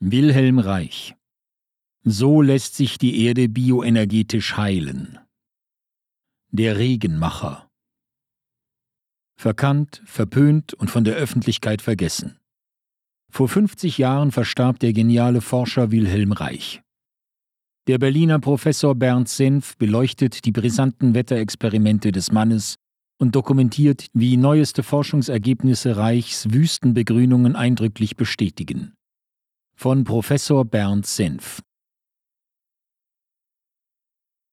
Wilhelm Reich So lässt sich die Erde bioenergetisch heilen. Der Regenmacher Verkannt, verpönt und von der Öffentlichkeit vergessen. Vor 50 Jahren verstarb der geniale Forscher Wilhelm Reich. Der Berliner Professor Bernd Senf beleuchtet die brisanten Wetterexperimente des Mannes und dokumentiert, wie neueste Forschungsergebnisse Reichs Wüstenbegrünungen eindrücklich bestätigen von Professor Bernd Senf.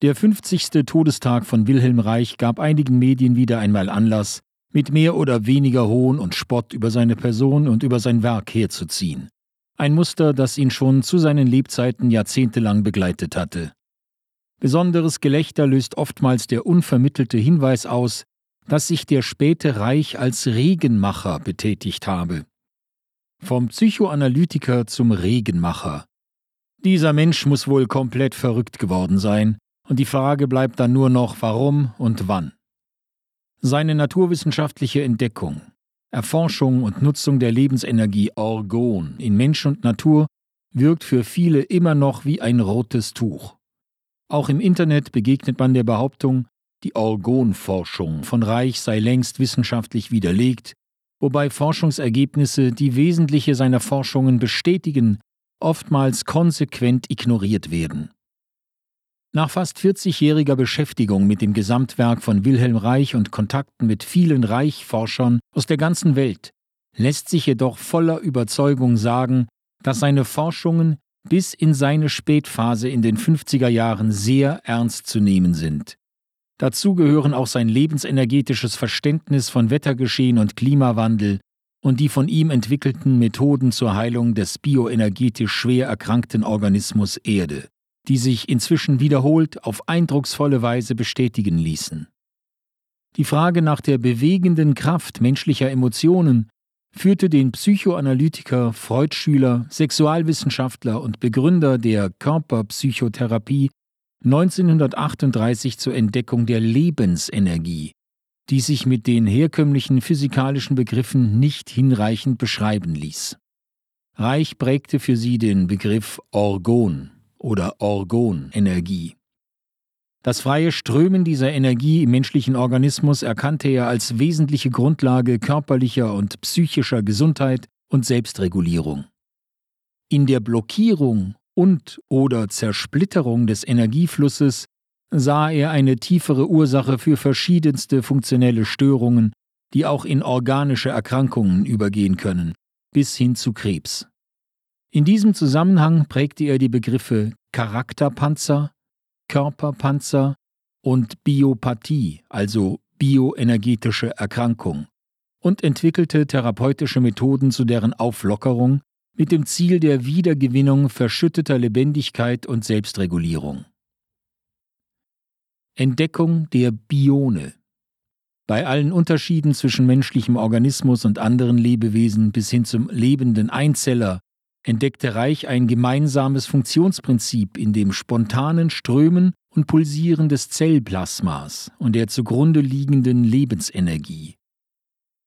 Der 50. Todestag von Wilhelm Reich gab einigen Medien wieder einmal Anlass, mit mehr oder weniger Hohn und Spott über seine Person und über sein Werk herzuziehen. Ein Muster, das ihn schon zu seinen Lebzeiten jahrzehntelang begleitet hatte. Besonderes Gelächter löst oftmals der unvermittelte Hinweis aus, dass sich der späte Reich als Regenmacher betätigt habe. Vom Psychoanalytiker zum Regenmacher. Dieser Mensch muss wohl komplett verrückt geworden sein, und die Frage bleibt dann nur noch, warum und wann. Seine naturwissenschaftliche Entdeckung, Erforschung und Nutzung der Lebensenergie Orgon in Mensch und Natur wirkt für viele immer noch wie ein rotes Tuch. Auch im Internet begegnet man der Behauptung, die Orgonforschung von Reich sei längst wissenschaftlich widerlegt wobei Forschungsergebnisse, die wesentliche seiner Forschungen bestätigen, oftmals konsequent ignoriert werden. Nach fast 40-jähriger Beschäftigung mit dem Gesamtwerk von Wilhelm Reich und Kontakten mit vielen Reichforschern aus der ganzen Welt lässt sich jedoch voller Überzeugung sagen, dass seine Forschungen bis in seine Spätphase in den 50er Jahren sehr ernst zu nehmen sind. Dazu gehören auch sein lebensenergetisches Verständnis von Wettergeschehen und Klimawandel und die von ihm entwickelten Methoden zur Heilung des bioenergetisch schwer erkrankten Organismus Erde, die sich inzwischen wiederholt auf eindrucksvolle Weise bestätigen ließen. Die Frage nach der bewegenden Kraft menschlicher Emotionen führte den Psychoanalytiker, Freudschüler, Sexualwissenschaftler und Begründer der Körperpsychotherapie 1938 zur Entdeckung der Lebensenergie, die sich mit den herkömmlichen physikalischen Begriffen nicht hinreichend beschreiben ließ. Reich prägte für sie den Begriff Orgon oder Orgonenergie. Das freie Strömen dieser Energie im menschlichen Organismus erkannte er als wesentliche Grundlage körperlicher und psychischer Gesundheit und Selbstregulierung. In der Blockierung und oder Zersplitterung des Energieflusses sah er eine tiefere Ursache für verschiedenste funktionelle Störungen, die auch in organische Erkrankungen übergehen können, bis hin zu Krebs. In diesem Zusammenhang prägte er die Begriffe Charakterpanzer, Körperpanzer und Biopathie, also bioenergetische Erkrankung, und entwickelte therapeutische Methoden zu deren Auflockerung mit dem Ziel der Wiedergewinnung verschütteter Lebendigkeit und Selbstregulierung. Entdeckung der Bione bei allen Unterschieden zwischen menschlichem Organismus und anderen Lebewesen bis hin zum lebenden Einzeller entdeckte Reich ein gemeinsames Funktionsprinzip in dem spontanen Strömen und Pulsieren des Zellplasmas und der zugrunde liegenden Lebensenergie.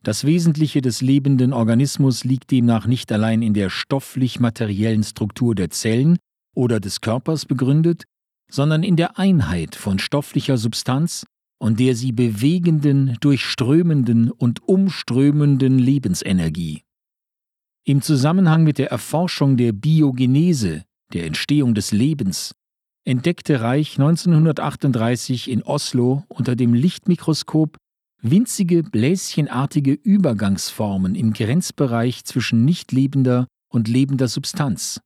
Das Wesentliche des lebenden Organismus liegt demnach nicht allein in der stofflich-materiellen Struktur der Zellen oder des Körpers begründet, sondern in der Einheit von stofflicher Substanz und der sie bewegenden, durchströmenden und umströmenden Lebensenergie. Im Zusammenhang mit der Erforschung der Biogenese, der Entstehung des Lebens, entdeckte Reich 1938 in Oslo unter dem Lichtmikroskop winzige bläschenartige Übergangsformen im Grenzbereich zwischen nicht lebender und lebender Substanz,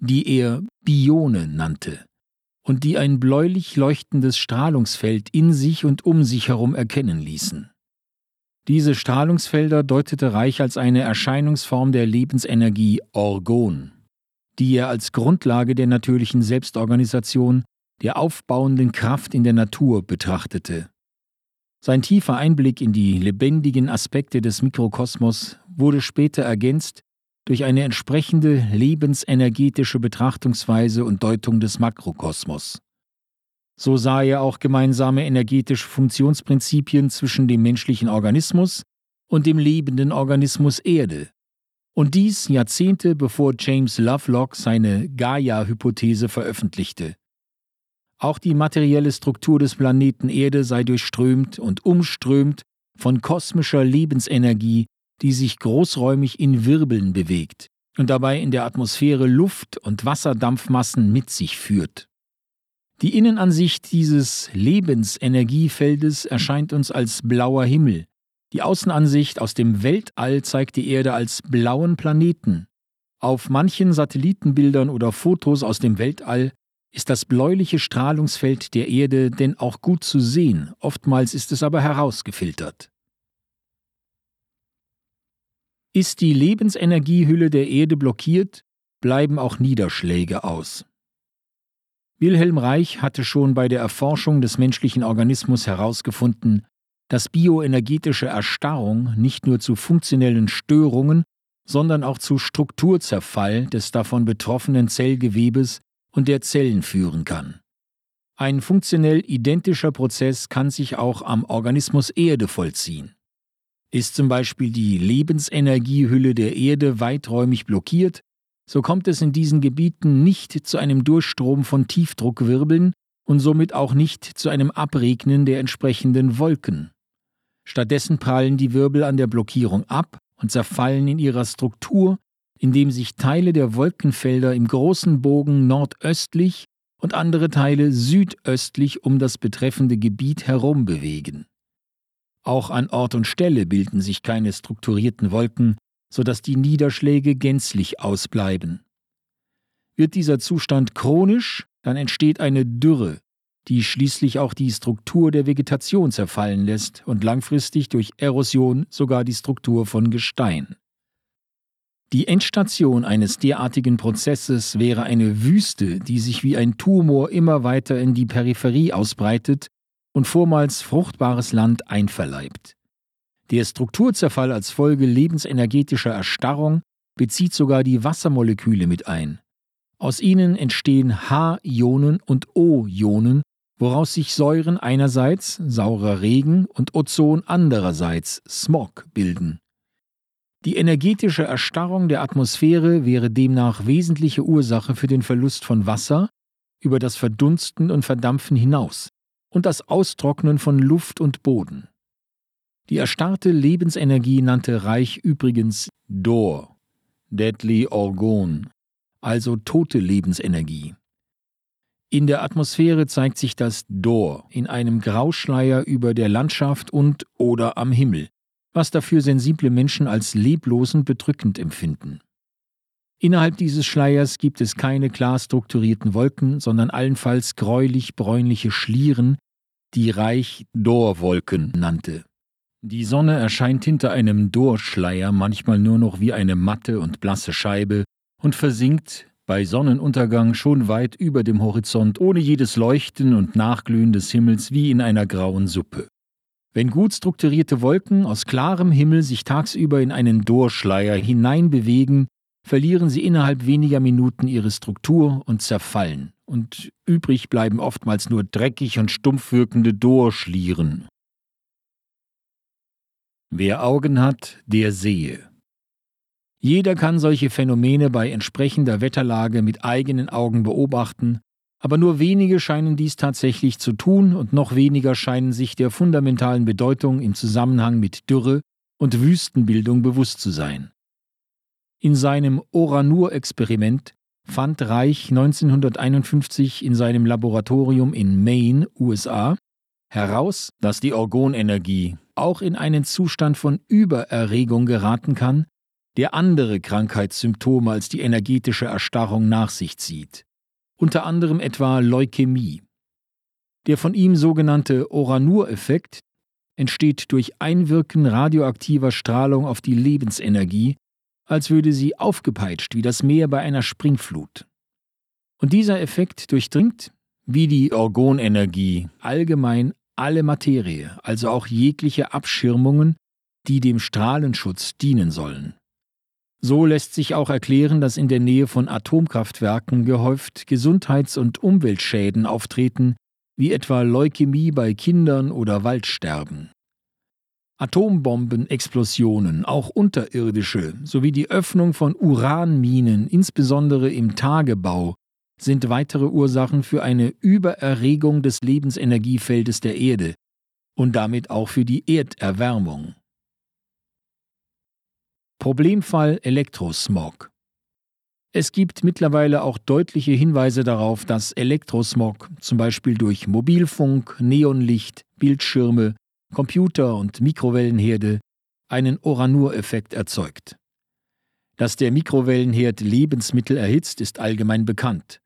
die er Bione nannte und die ein bläulich leuchtendes Strahlungsfeld in sich und um sich herum erkennen ließen. Diese Strahlungsfelder deutete Reich als eine Erscheinungsform der Lebensenergie Orgon, die er als Grundlage der natürlichen Selbstorganisation, der aufbauenden Kraft in der Natur betrachtete. Sein tiefer Einblick in die lebendigen Aspekte des Mikrokosmos wurde später ergänzt durch eine entsprechende lebensenergetische Betrachtungsweise und Deutung des Makrokosmos. So sah er auch gemeinsame energetische Funktionsprinzipien zwischen dem menschlichen Organismus und dem lebenden Organismus Erde Und dies Jahrzehnte bevor James Lovelock seine Gaia-Hypothese veröffentlichte. Auch die materielle Struktur des Planeten Erde sei durchströmt und umströmt von kosmischer Lebensenergie, die sich großräumig in Wirbeln bewegt und dabei in der Atmosphäre Luft- und Wasserdampfmassen mit sich führt. Die Innenansicht dieses Lebensenergiefeldes erscheint uns als blauer Himmel. Die Außenansicht aus dem Weltall zeigt die Erde als blauen Planeten. Auf manchen Satellitenbildern oder Fotos aus dem Weltall ist das bläuliche Strahlungsfeld der Erde denn auch gut zu sehen, oftmals ist es aber herausgefiltert. Ist die Lebensenergiehülle der Erde blockiert, bleiben auch Niederschläge aus. Wilhelm Reich hatte schon bei der Erforschung des menschlichen Organismus herausgefunden, dass bioenergetische Erstarrung nicht nur zu funktionellen Störungen, sondern auch zu Strukturzerfall des davon betroffenen Zellgewebes und der Zellen führen kann. Ein funktionell identischer Prozess kann sich auch am Organismus Erde vollziehen. Ist zum Beispiel die Lebensenergiehülle der Erde weiträumig blockiert, so kommt es in diesen Gebieten nicht zu einem Durchstrom von Tiefdruckwirbeln und somit auch nicht zu einem Abregnen der entsprechenden Wolken. Stattdessen prallen die Wirbel an der Blockierung ab und zerfallen in ihrer Struktur indem sich Teile der Wolkenfelder im großen Bogen nordöstlich und andere Teile südöstlich um das betreffende Gebiet herum bewegen. Auch an Ort und Stelle bilden sich keine strukturierten Wolken, sodass die Niederschläge gänzlich ausbleiben. Wird dieser Zustand chronisch, dann entsteht eine Dürre, die schließlich auch die Struktur der Vegetation zerfallen lässt und langfristig durch Erosion sogar die Struktur von Gestein. Die Endstation eines derartigen Prozesses wäre eine Wüste, die sich wie ein Tumor immer weiter in die Peripherie ausbreitet und vormals fruchtbares Land einverleibt. Der Strukturzerfall als Folge lebensenergetischer Erstarrung bezieht sogar die Wassermoleküle mit ein. Aus ihnen entstehen H-Ionen und O-Ionen, woraus sich Säuren einerseits, saurer Regen, und Ozon andererseits, Smog, bilden. Die energetische Erstarrung der Atmosphäre wäre demnach wesentliche Ursache für den Verlust von Wasser über das Verdunsten und Verdampfen hinaus und das Austrocknen von Luft und Boden. Die erstarrte Lebensenergie nannte Reich übrigens Dor, Deadly Orgon, also tote Lebensenergie. In der Atmosphäre zeigt sich das Dor in einem Grauschleier über der Landschaft und oder am Himmel, was dafür sensible Menschen als leblos und bedrückend empfinden. Innerhalb dieses Schleiers gibt es keine klar strukturierten Wolken, sondern allenfalls gräulich-bräunliche Schlieren, die Reich Dorwolken nannte. Die Sonne erscheint hinter einem Dorschleier manchmal nur noch wie eine matte und blasse Scheibe und versinkt bei Sonnenuntergang schon weit über dem Horizont ohne jedes Leuchten und Nachglühen des Himmels wie in einer grauen Suppe. Wenn gut strukturierte Wolken aus klarem Himmel sich tagsüber in einen Dorschleier hineinbewegen, verlieren sie innerhalb weniger Minuten ihre Struktur und zerfallen, und übrig bleiben oftmals nur dreckig und stumpf wirkende Dorschlieren. Wer Augen hat, der sehe. Jeder kann solche Phänomene bei entsprechender Wetterlage mit eigenen Augen beobachten aber nur wenige scheinen dies tatsächlich zu tun und noch weniger scheinen sich der fundamentalen Bedeutung im Zusammenhang mit Dürre und Wüstenbildung bewusst zu sein. In seinem Oranur-Experiment fand Reich 1951 in seinem Laboratorium in Maine, USA, heraus, dass die Orgonenergie auch in einen Zustand von Übererregung geraten kann, der andere Krankheitssymptome als die energetische Erstarrung nach sich zieht unter anderem etwa Leukämie. Der von ihm sogenannte Oranur-Effekt entsteht durch Einwirken radioaktiver Strahlung auf die Lebensenergie, als würde sie aufgepeitscht wie das Meer bei einer Springflut. Und dieser Effekt durchdringt, wie die Orgonenergie, allgemein alle Materie, also auch jegliche Abschirmungen, die dem Strahlenschutz dienen sollen. So lässt sich auch erklären, dass in der Nähe von Atomkraftwerken gehäuft Gesundheits- und Umweltschäden auftreten, wie etwa Leukämie bei Kindern oder Waldsterben. Atombombenexplosionen, auch unterirdische, sowie die Öffnung von Uranminen, insbesondere im Tagebau, sind weitere Ursachen für eine Übererregung des Lebensenergiefeldes der Erde und damit auch für die Erderwärmung. Problemfall Elektrosmog es gibt mittlerweile auch deutliche Hinweise darauf, dass Elektrosmog zum Beispiel durch Mobilfunk, Neonlicht, Bildschirme, Computer und Mikrowellenherde einen Oranur-Effekt erzeugt. Dass der Mikrowellenherd Lebensmittel erhitzt, ist allgemein bekannt.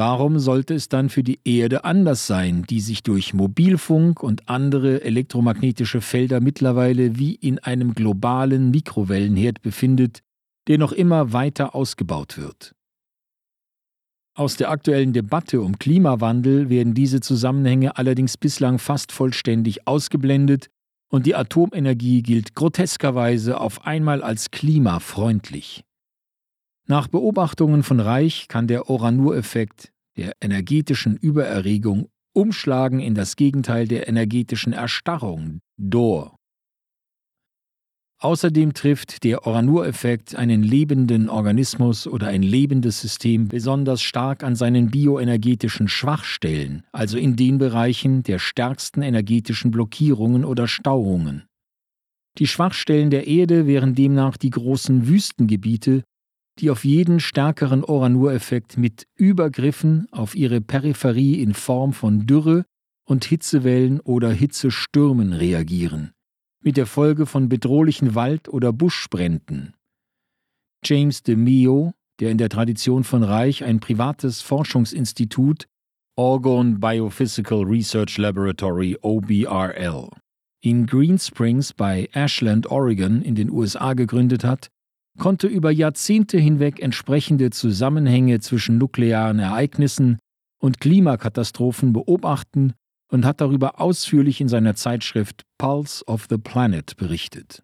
Warum sollte es dann für die Erde anders sein, die sich durch Mobilfunk und andere elektromagnetische Felder mittlerweile wie in einem globalen Mikrowellenherd befindet, der noch immer weiter ausgebaut wird? Aus der aktuellen Debatte um Klimawandel werden diese Zusammenhänge allerdings bislang fast vollständig ausgeblendet und die Atomenergie gilt groteskerweise auf einmal als klimafreundlich. Nach Beobachtungen von Reich kann der Oranur-Effekt der energetischen Übererregung umschlagen in das Gegenteil der energetischen Erstarrung, DOR. Außerdem trifft der Oranur-Effekt einen lebenden Organismus oder ein lebendes System besonders stark an seinen bioenergetischen Schwachstellen, also in den Bereichen der stärksten energetischen Blockierungen oder Stauungen. Die Schwachstellen der Erde wären demnach die großen Wüstengebiete, die auf jeden stärkeren Oranur-Effekt mit Übergriffen auf ihre Peripherie in Form von Dürre und Hitzewellen oder Hitzestürmen reagieren mit der Folge von bedrohlichen Wald- oder Buschbränden. James de Mio, der in der Tradition von Reich ein privates Forschungsinstitut Orgon Biophysical Research Laboratory OBRL in Green Springs bei Ashland, Oregon in den USA gegründet hat, konnte über Jahrzehnte hinweg entsprechende Zusammenhänge zwischen nuklearen Ereignissen und Klimakatastrophen beobachten und hat darüber ausführlich in seiner Zeitschrift Pulse of the Planet berichtet.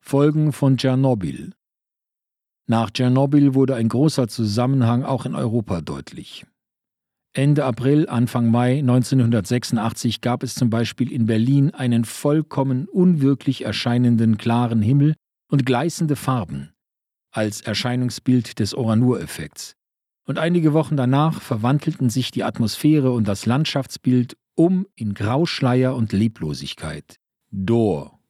Folgen von Tschernobyl Nach Tschernobyl wurde ein großer Zusammenhang auch in Europa deutlich. Ende April, Anfang Mai 1986 gab es zum Beispiel in Berlin einen vollkommen unwirklich erscheinenden klaren Himmel und gleißende Farben als Erscheinungsbild des Oranur-Effekts und einige Wochen danach verwandelten sich die Atmosphäre und das Landschaftsbild um in Grauschleier und Leblosigkeit. Dor.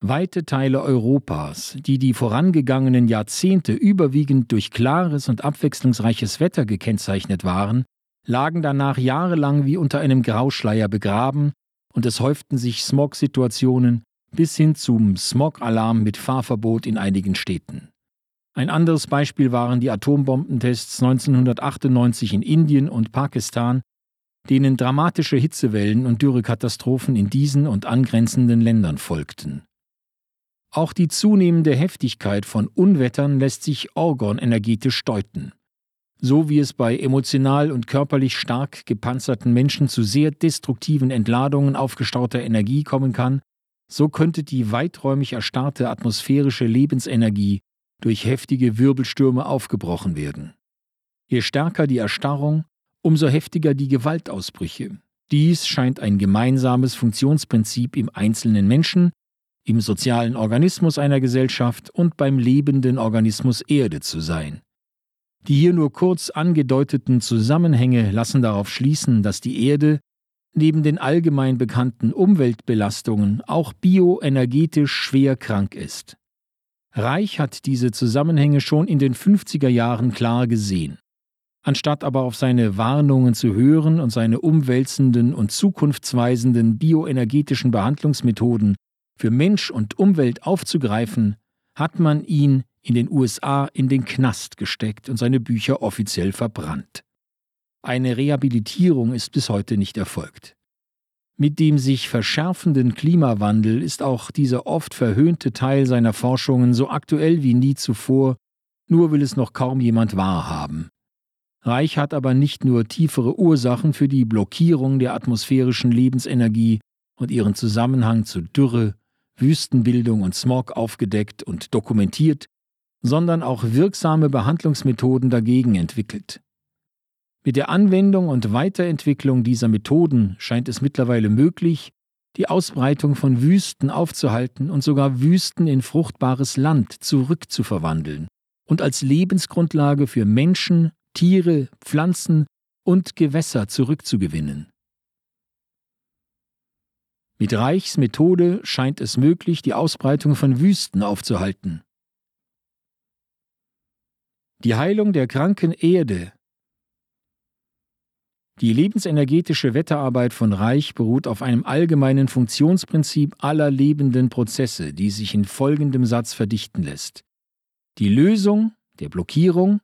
Weite Teile Europas, die die vorangegangenen Jahrzehnte überwiegend durch klares und abwechslungsreiches Wetter gekennzeichnet waren, lagen danach jahrelang wie unter einem Grauschleier begraben und es häuften sich Smog-Situationen bis hin zum Smog-Alarm mit Fahrverbot in einigen Städten. Ein anderes Beispiel waren die Atombombentests 1998 in Indien und Pakistan, denen dramatische Hitzewellen und Dürrekatastrophen in diesen und angrenzenden Ländern folgten. Auch die zunehmende Heftigkeit von Unwettern lässt sich orgonenergetisch deuten. So wie es bei emotional und körperlich stark gepanzerten Menschen zu sehr destruktiven Entladungen aufgestauter Energie kommen kann, so könnte die weiträumig erstarrte atmosphärische Lebensenergie durch heftige Wirbelstürme aufgebrochen werden. Je stärker die Erstarrung, umso heftiger die Gewaltausbrüche. Dies scheint ein gemeinsames Funktionsprinzip im einzelnen Menschen, im sozialen Organismus einer Gesellschaft und beim lebenden Organismus Erde zu sein. Die hier nur kurz angedeuteten Zusammenhänge lassen darauf schließen, dass die Erde neben den allgemein bekannten Umweltbelastungen auch bioenergetisch schwer krank ist. Reich hat diese Zusammenhänge schon in den 50er Jahren klar gesehen. Anstatt aber auf seine Warnungen zu hören und seine umwälzenden und zukunftsweisenden bioenergetischen Behandlungsmethoden für Mensch und Umwelt aufzugreifen, hat man ihn in den USA in den Knast gesteckt und seine Bücher offiziell verbrannt. Eine Rehabilitierung ist bis heute nicht erfolgt. Mit dem sich verschärfenden Klimawandel ist auch dieser oft verhöhnte Teil seiner Forschungen so aktuell wie nie zuvor, nur will es noch kaum jemand wahrhaben. Reich hat aber nicht nur tiefere Ursachen für die Blockierung der atmosphärischen Lebensenergie und ihren Zusammenhang zu Dürre, Wüstenbildung und Smog aufgedeckt und dokumentiert, sondern auch wirksame Behandlungsmethoden dagegen entwickelt. Mit der Anwendung und Weiterentwicklung dieser Methoden scheint es mittlerweile möglich, die Ausbreitung von Wüsten aufzuhalten und sogar Wüsten in fruchtbares Land zurückzuverwandeln und als Lebensgrundlage für Menschen, Tiere, Pflanzen und Gewässer zurückzugewinnen. Mit Reichs Methode scheint es möglich, die Ausbreitung von Wüsten aufzuhalten. Die Heilung der kranken Erde. Die lebensenergetische Wetterarbeit von Reich beruht auf einem allgemeinen Funktionsprinzip aller lebenden Prozesse, die sich in folgendem Satz verdichten lässt. Die Lösung der Blockierung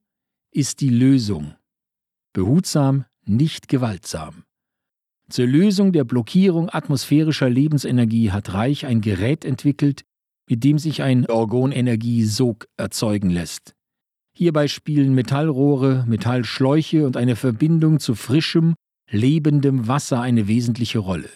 ist die Lösung. Behutsam, nicht gewaltsam. Zur Lösung der Blockierung atmosphärischer Lebensenergie hat Reich ein Gerät entwickelt, mit dem sich ein Orgonenergiesog erzeugen lässt. Hierbei spielen Metallrohre, Metallschläuche und eine Verbindung zu frischem, lebendem Wasser eine wesentliche Rolle.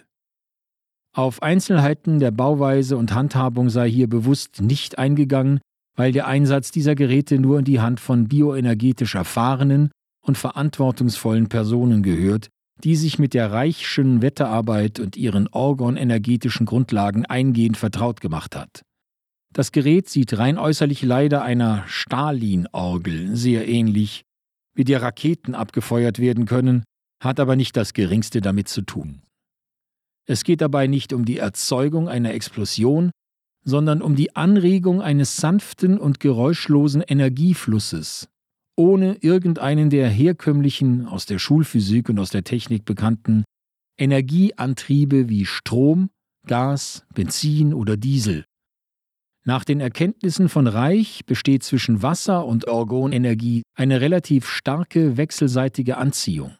Auf Einzelheiten der Bauweise und Handhabung sei hier bewusst nicht eingegangen, weil der Einsatz dieser Geräte nur in die Hand von bioenergetisch erfahrenen und verantwortungsvollen Personen gehört, die sich mit der reichschen Wetterarbeit und ihren orgonenergetischen Grundlagen eingehend vertraut gemacht hat. Das Gerät sieht rein äußerlich leider einer Stalin-Orgel sehr ähnlich, mit der Raketen abgefeuert werden können, hat aber nicht das geringste damit zu tun. Es geht dabei nicht um die Erzeugung einer Explosion, sondern um die Anregung eines sanften und geräuschlosen Energieflusses, ohne irgendeinen der herkömmlichen, aus der Schulphysik und aus der Technik bekannten Energieantriebe wie Strom, Gas, Benzin oder Diesel. Nach den Erkenntnissen von Reich besteht zwischen Wasser und Orgonenergie eine relativ starke wechselseitige Anziehung.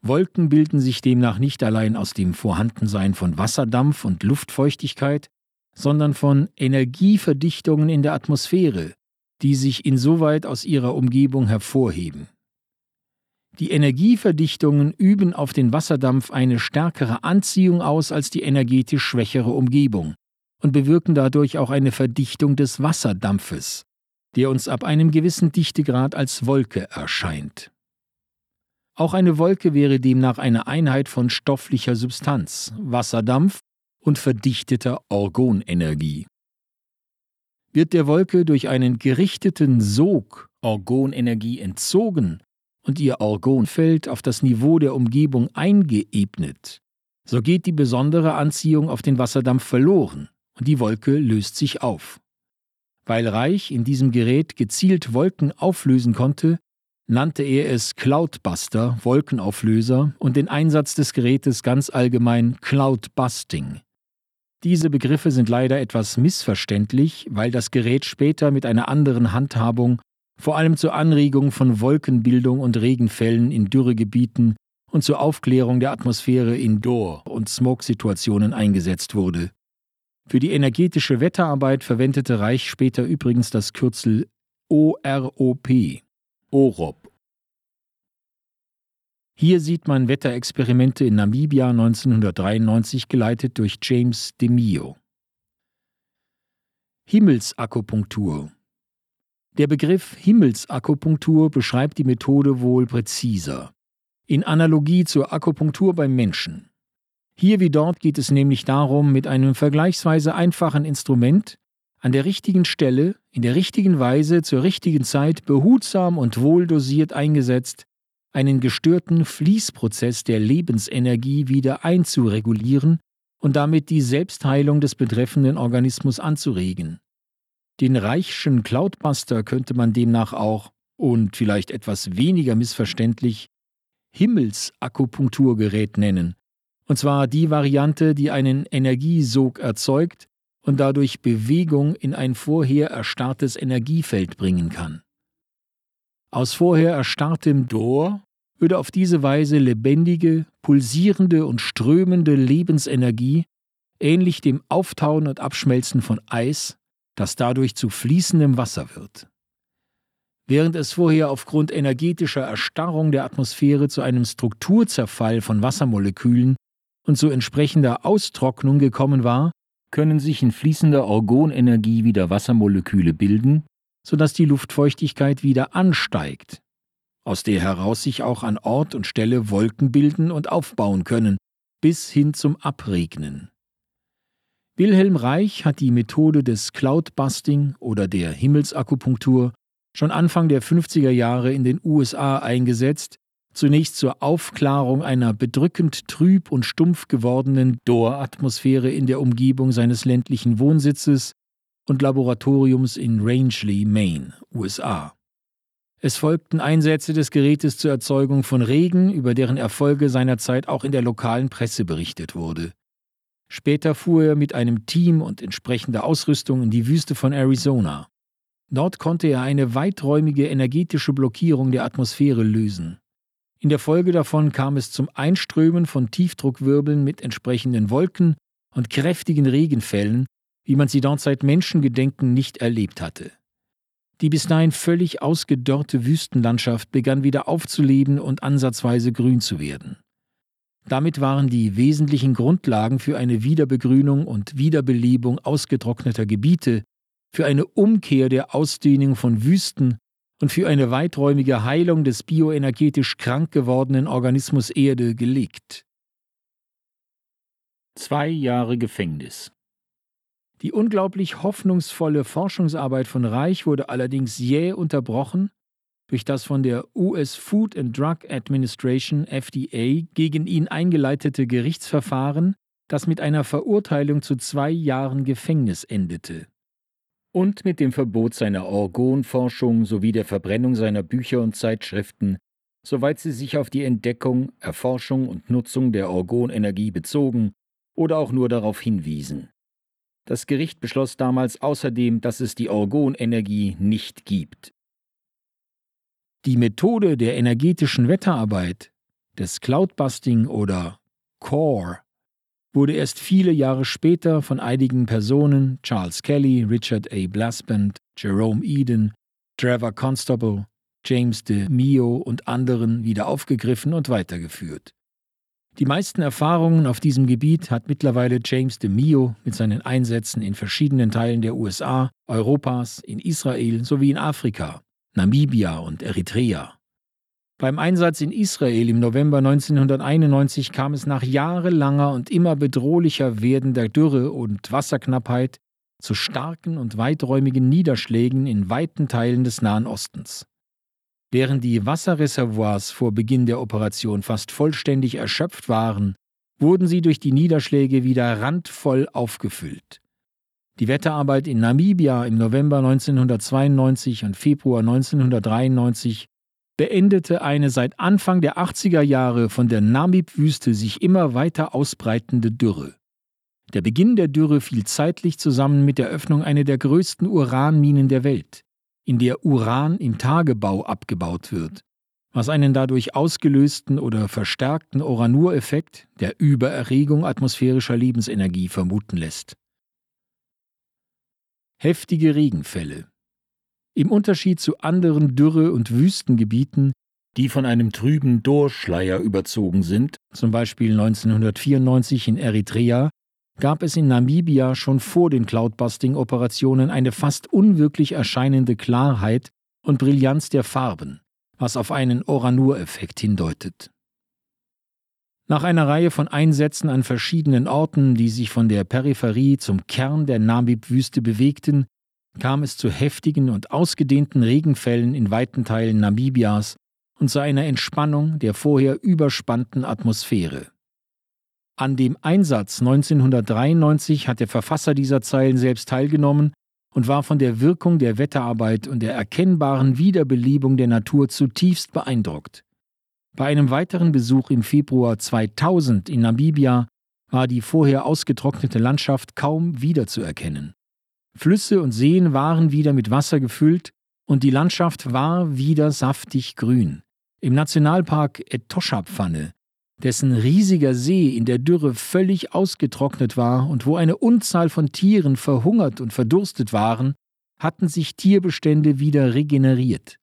Wolken bilden sich demnach nicht allein aus dem Vorhandensein von Wasserdampf und Luftfeuchtigkeit, sondern von Energieverdichtungen in der Atmosphäre, die sich insoweit aus ihrer Umgebung hervorheben. Die Energieverdichtungen üben auf den Wasserdampf eine stärkere Anziehung aus als die energetisch schwächere Umgebung und bewirken dadurch auch eine Verdichtung des Wasserdampfes, der uns ab einem gewissen Dichtegrad als Wolke erscheint. Auch eine Wolke wäre demnach eine Einheit von stofflicher Substanz, Wasserdampf und verdichteter Orgonenergie wird der Wolke durch einen gerichteten Sog Orgonenergie entzogen und ihr Orgonfeld auf das Niveau der Umgebung eingeebnet, so geht die besondere Anziehung auf den Wasserdampf verloren und die Wolke löst sich auf. Weil Reich in diesem Gerät gezielt Wolken auflösen konnte, nannte er es Cloudbuster, Wolkenauflöser, und den Einsatz des Gerätes ganz allgemein Cloudbusting. Diese Begriffe sind leider etwas missverständlich, weil das Gerät später mit einer anderen Handhabung vor allem zur Anregung von Wolkenbildung und Regenfällen in Dürregebieten und zur Aufklärung der Atmosphäre in Dor- und Smog-Situationen eingesetzt wurde. Für die energetische Wetterarbeit verwendete Reich später übrigens das Kürzel OROP, OROP hier sieht man Wetterexperimente in Namibia 1993 geleitet durch James DeMio. Himmelsakupunktur Der Begriff Himmelsakupunktur beschreibt die Methode wohl präziser. In Analogie zur Akupunktur beim Menschen. Hier wie dort geht es nämlich darum, mit einem vergleichsweise einfachen Instrument an der richtigen Stelle, in der richtigen Weise, zur richtigen Zeit, behutsam und wohldosiert eingesetzt, einen gestörten Fließprozess der Lebensenergie wieder einzuregulieren und damit die Selbstheilung des betreffenden Organismus anzuregen. Den Reichschen Cloudbuster könnte man demnach auch, und vielleicht etwas weniger missverständlich, Himmelsakupunkturgerät nennen, und zwar die Variante, die einen Energiesog erzeugt und dadurch Bewegung in ein vorher erstarrtes Energiefeld bringen kann. Aus vorher erstarrtem Dor würde auf diese Weise lebendige, pulsierende und strömende Lebensenergie, ähnlich dem Auftauen und Abschmelzen von Eis, das dadurch zu fließendem Wasser wird. Während es vorher aufgrund energetischer Erstarrung der Atmosphäre zu einem Strukturzerfall von Wassermolekülen und zu entsprechender Austrocknung gekommen war, können sich in fließender Orgonenergie wieder Wassermoleküle bilden, sodass die Luftfeuchtigkeit wieder ansteigt, aus der heraus sich auch an Ort und Stelle Wolken bilden und aufbauen können, bis hin zum Abregnen. Wilhelm Reich hat die Methode des Cloudbusting oder der Himmelsakupunktur schon Anfang der 50er Jahre in den USA eingesetzt, zunächst zur Aufklarung einer bedrückend trüb und stumpf gewordenen Dor-Atmosphäre in der Umgebung seines ländlichen Wohnsitzes und Laboratoriums in Rangeley, Maine, USA. Es folgten Einsätze des Gerätes zur Erzeugung von Regen, über deren Erfolge seinerzeit auch in der lokalen Presse berichtet wurde. Später fuhr er mit einem Team und entsprechender Ausrüstung in die Wüste von Arizona. Dort konnte er eine weiträumige energetische Blockierung der Atmosphäre lösen. In der Folge davon kam es zum Einströmen von Tiefdruckwirbeln mit entsprechenden Wolken und kräftigen Regenfällen, wie man sie dort seit Menschengedenken nicht erlebt hatte. Die bis dahin völlig ausgedörrte Wüstenlandschaft begann wieder aufzuleben und ansatzweise grün zu werden. Damit waren die wesentlichen Grundlagen für eine Wiederbegrünung und Wiederbelebung ausgetrockneter Gebiete, für eine Umkehr der Ausdehnung von Wüsten und für eine weiträumige Heilung des bioenergetisch krank gewordenen Organismus Erde gelegt. Zwei Jahre Gefängnis die unglaublich hoffnungsvolle Forschungsarbeit von Reich wurde allerdings jäh unterbrochen durch das von der US Food and Drug Administration FDA gegen ihn eingeleitete Gerichtsverfahren, das mit einer Verurteilung zu zwei Jahren Gefängnis endete. Und mit dem Verbot seiner Orgonforschung sowie der Verbrennung seiner Bücher und Zeitschriften, soweit sie sich auf die Entdeckung, Erforschung und Nutzung der Orgonenergie bezogen oder auch nur darauf hinwiesen. Das Gericht beschloss damals außerdem, dass es die Orgonenergie nicht gibt. Die Methode der energetischen Wetterarbeit, des Cloudbusting oder CORE, wurde erst viele Jahre später von einigen Personen, Charles Kelly, Richard A. Blasband, Jerome Eden, Trevor Constable, James de Mio und anderen wieder aufgegriffen und weitergeführt. Die meisten Erfahrungen auf diesem Gebiet hat mittlerweile James de Mio mit seinen Einsätzen in verschiedenen Teilen der USA, Europas, in Israel sowie in Afrika, Namibia und Eritrea. Beim Einsatz in Israel im November 1991 kam es nach jahrelanger und immer bedrohlicher werdender Dürre und Wasserknappheit zu starken und weiträumigen Niederschlägen in weiten Teilen des Nahen Ostens. Während die Wasserreservoirs vor Beginn der Operation fast vollständig erschöpft waren, wurden sie durch die Niederschläge wieder randvoll aufgefüllt. Die Wetterarbeit in Namibia im November 1992 und Februar 1993 beendete eine seit Anfang der 80er Jahre von der Namib-Wüste sich immer weiter ausbreitende Dürre. Der Beginn der Dürre fiel zeitlich zusammen mit der Öffnung einer der größten Uranminen der Welt in der Uran im Tagebau abgebaut wird, was einen dadurch ausgelösten oder verstärkten Uranureffekt der Übererregung atmosphärischer Lebensenergie vermuten lässt. Heftige Regenfälle Im Unterschied zu anderen Dürre- und Wüstengebieten, die von einem trüben Dorschleier überzogen sind, zum Beispiel 1994 in Eritrea, gab es in Namibia schon vor den Cloudbusting-Operationen eine fast unwirklich erscheinende Klarheit und Brillanz der Farben, was auf einen Oranur-Effekt hindeutet. Nach einer Reihe von Einsätzen an verschiedenen Orten, die sich von der Peripherie zum Kern der Namib-Wüste bewegten, kam es zu heftigen und ausgedehnten Regenfällen in weiten Teilen Namibias und zu einer Entspannung der vorher überspannten Atmosphäre. An dem Einsatz 1993 hat der Verfasser dieser Zeilen selbst teilgenommen und war von der Wirkung der Wetterarbeit und der erkennbaren Wiederbelebung der Natur zutiefst beeindruckt. Bei einem weiteren Besuch im Februar 2000 in Namibia war die vorher ausgetrocknete Landschaft kaum wiederzuerkennen. Flüsse und Seen waren wieder mit Wasser gefüllt und die Landschaft war wieder saftig grün. Im Nationalpark Etosha-Pfanne dessen riesiger See in der Dürre völlig ausgetrocknet war und wo eine Unzahl von Tieren verhungert und verdurstet waren, hatten sich Tierbestände wieder regeneriert.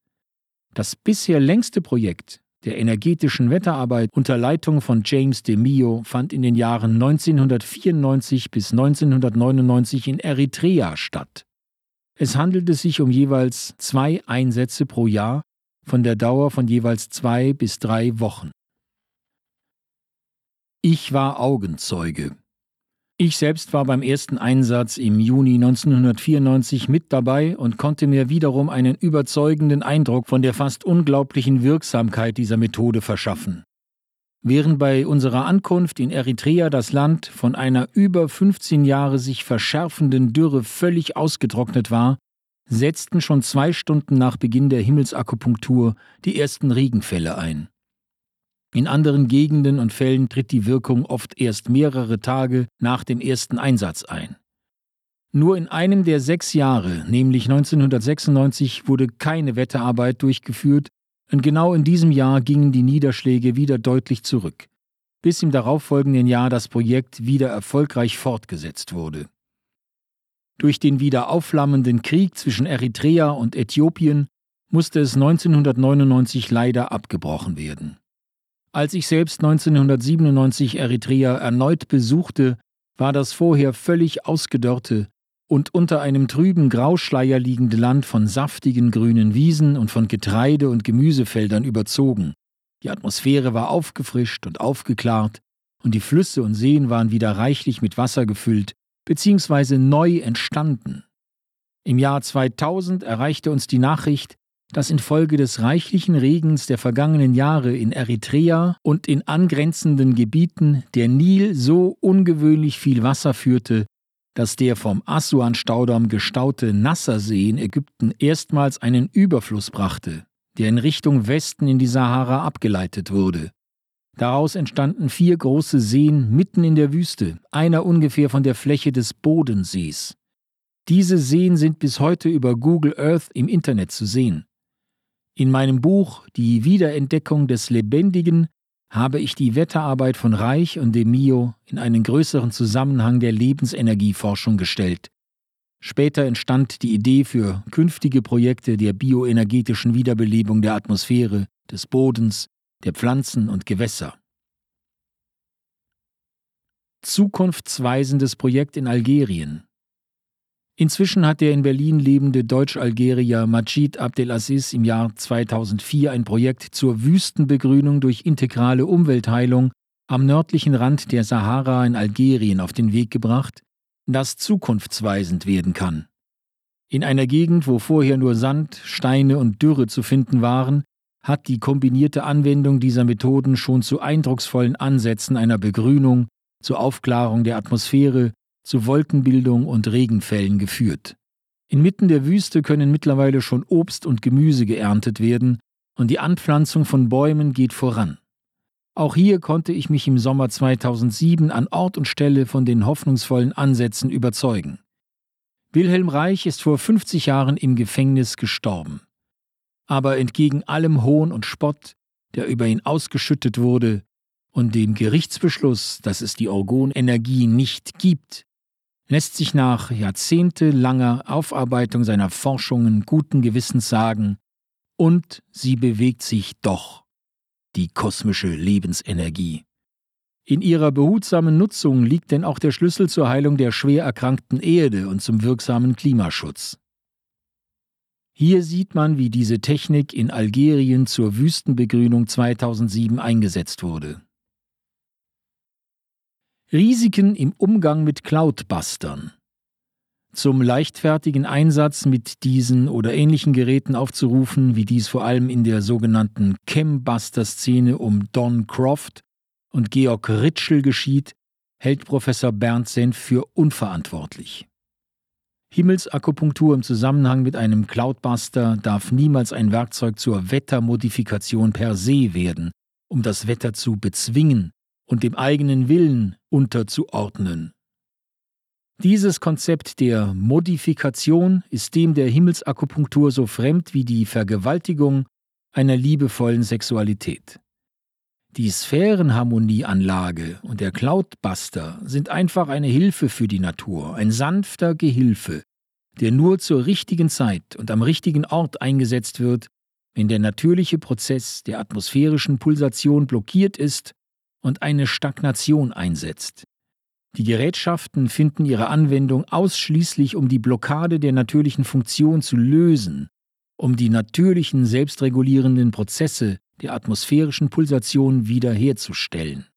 Das bisher längste Projekt der energetischen Wetterarbeit unter Leitung von James de Mio fand in den Jahren 1994 bis 1999 in Eritrea statt. Es handelte sich um jeweils zwei Einsätze pro Jahr von der Dauer von jeweils zwei bis drei Wochen. Ich war Augenzeuge. Ich selbst war beim ersten Einsatz im Juni 1994 mit dabei und konnte mir wiederum einen überzeugenden Eindruck von der fast unglaublichen Wirksamkeit dieser Methode verschaffen. Während bei unserer Ankunft in Eritrea das Land von einer über 15 Jahre sich verschärfenden Dürre völlig ausgetrocknet war, setzten schon zwei Stunden nach Beginn der Himmelsakupunktur die ersten Regenfälle ein. In anderen Gegenden und Fällen tritt die Wirkung oft erst mehrere Tage nach dem ersten Einsatz ein. Nur in einem der sechs Jahre, nämlich 1996, wurde keine Wetterarbeit durchgeführt, und genau in diesem Jahr gingen die Niederschläge wieder deutlich zurück, bis im darauffolgenden Jahr das Projekt wieder erfolgreich fortgesetzt wurde. Durch den wieder aufflammenden Krieg zwischen Eritrea und Äthiopien musste es 1999 leider abgebrochen werden. Als ich selbst 1997 Eritrea erneut besuchte, war das vorher völlig ausgedörrte und unter einem trüben Grauschleier liegende Land von saftigen grünen Wiesen und von Getreide- und Gemüsefeldern überzogen. Die Atmosphäre war aufgefrischt und aufgeklart, und die Flüsse und Seen waren wieder reichlich mit Wasser gefüllt, beziehungsweise neu entstanden. Im Jahr 2000 erreichte uns die Nachricht, dass infolge des reichlichen Regens der vergangenen Jahre in Eritrea und in angrenzenden Gebieten der Nil so ungewöhnlich viel Wasser führte, dass der vom Assuan-Staudamm gestaute Nassersee in Ägypten erstmals einen Überfluss brachte, der in Richtung Westen in die Sahara abgeleitet wurde. Daraus entstanden vier große Seen mitten in der Wüste, einer ungefähr von der Fläche des Bodensees. Diese Seen sind bis heute über Google Earth im Internet zu sehen. In meinem Buch Die Wiederentdeckung des Lebendigen habe ich die Wetterarbeit von Reich und de Mio in einen größeren Zusammenhang der Lebensenergieforschung gestellt. Später entstand die Idee für künftige Projekte der bioenergetischen Wiederbelebung der Atmosphäre, des Bodens, der Pflanzen und Gewässer. Zukunftsweisendes Projekt in Algerien Inzwischen hat der in Berlin lebende Deutsch-Algerier Majid Abdelaziz im Jahr 2004 ein Projekt zur Wüstenbegrünung durch integrale Umweltheilung am nördlichen Rand der Sahara in Algerien auf den Weg gebracht, das zukunftsweisend werden kann. In einer Gegend, wo vorher nur Sand, Steine und Dürre zu finden waren, hat die kombinierte Anwendung dieser Methoden schon zu eindrucksvollen Ansätzen einer Begrünung, zur Aufklärung der Atmosphäre zu Wolkenbildung und Regenfällen geführt. Inmitten der Wüste können mittlerweile schon Obst und Gemüse geerntet werden und die Anpflanzung von Bäumen geht voran. Auch hier konnte ich mich im Sommer 2007 an Ort und Stelle von den hoffnungsvollen Ansätzen überzeugen. Wilhelm Reich ist vor 50 Jahren im Gefängnis gestorben. Aber entgegen allem Hohn und Spott, der über ihn ausgeschüttet wurde, und dem Gerichtsbeschluss, dass es die Orgonenergie nicht gibt, lässt sich nach jahrzehntelanger Aufarbeitung seiner Forschungen guten Gewissens sagen, und sie bewegt sich doch, die kosmische Lebensenergie. In ihrer behutsamen Nutzung liegt denn auch der Schlüssel zur Heilung der schwer erkrankten Erde und zum wirksamen Klimaschutz. Hier sieht man, wie diese Technik in Algerien zur Wüstenbegrünung 2007 eingesetzt wurde. Risiken im Umgang mit Cloudbustern. Zum leichtfertigen Einsatz mit diesen oder ähnlichen Geräten aufzurufen, wie dies vor allem in der sogenannten Chembuster-Szene um Don Croft und Georg Ritschel geschieht, hält Professor Bernd Senf für unverantwortlich. Himmelsakupunktur im Zusammenhang mit einem Cloudbuster darf niemals ein Werkzeug zur Wettermodifikation per se werden, um das Wetter zu bezwingen und dem eigenen Willen unterzuordnen. Dieses Konzept der Modifikation ist dem der Himmelsakupunktur so fremd wie die Vergewaltigung einer liebevollen Sexualität. Die Sphärenharmonieanlage und der Cloudbuster sind einfach eine Hilfe für die Natur, ein sanfter Gehilfe, der nur zur richtigen Zeit und am richtigen Ort eingesetzt wird, wenn der natürliche Prozess der atmosphärischen Pulsation blockiert ist und eine Stagnation einsetzt. Die Gerätschaften finden ihre Anwendung ausschließlich, um die Blockade der natürlichen Funktion zu lösen, um die natürlichen selbstregulierenden Prozesse der atmosphärischen Pulsation wiederherzustellen.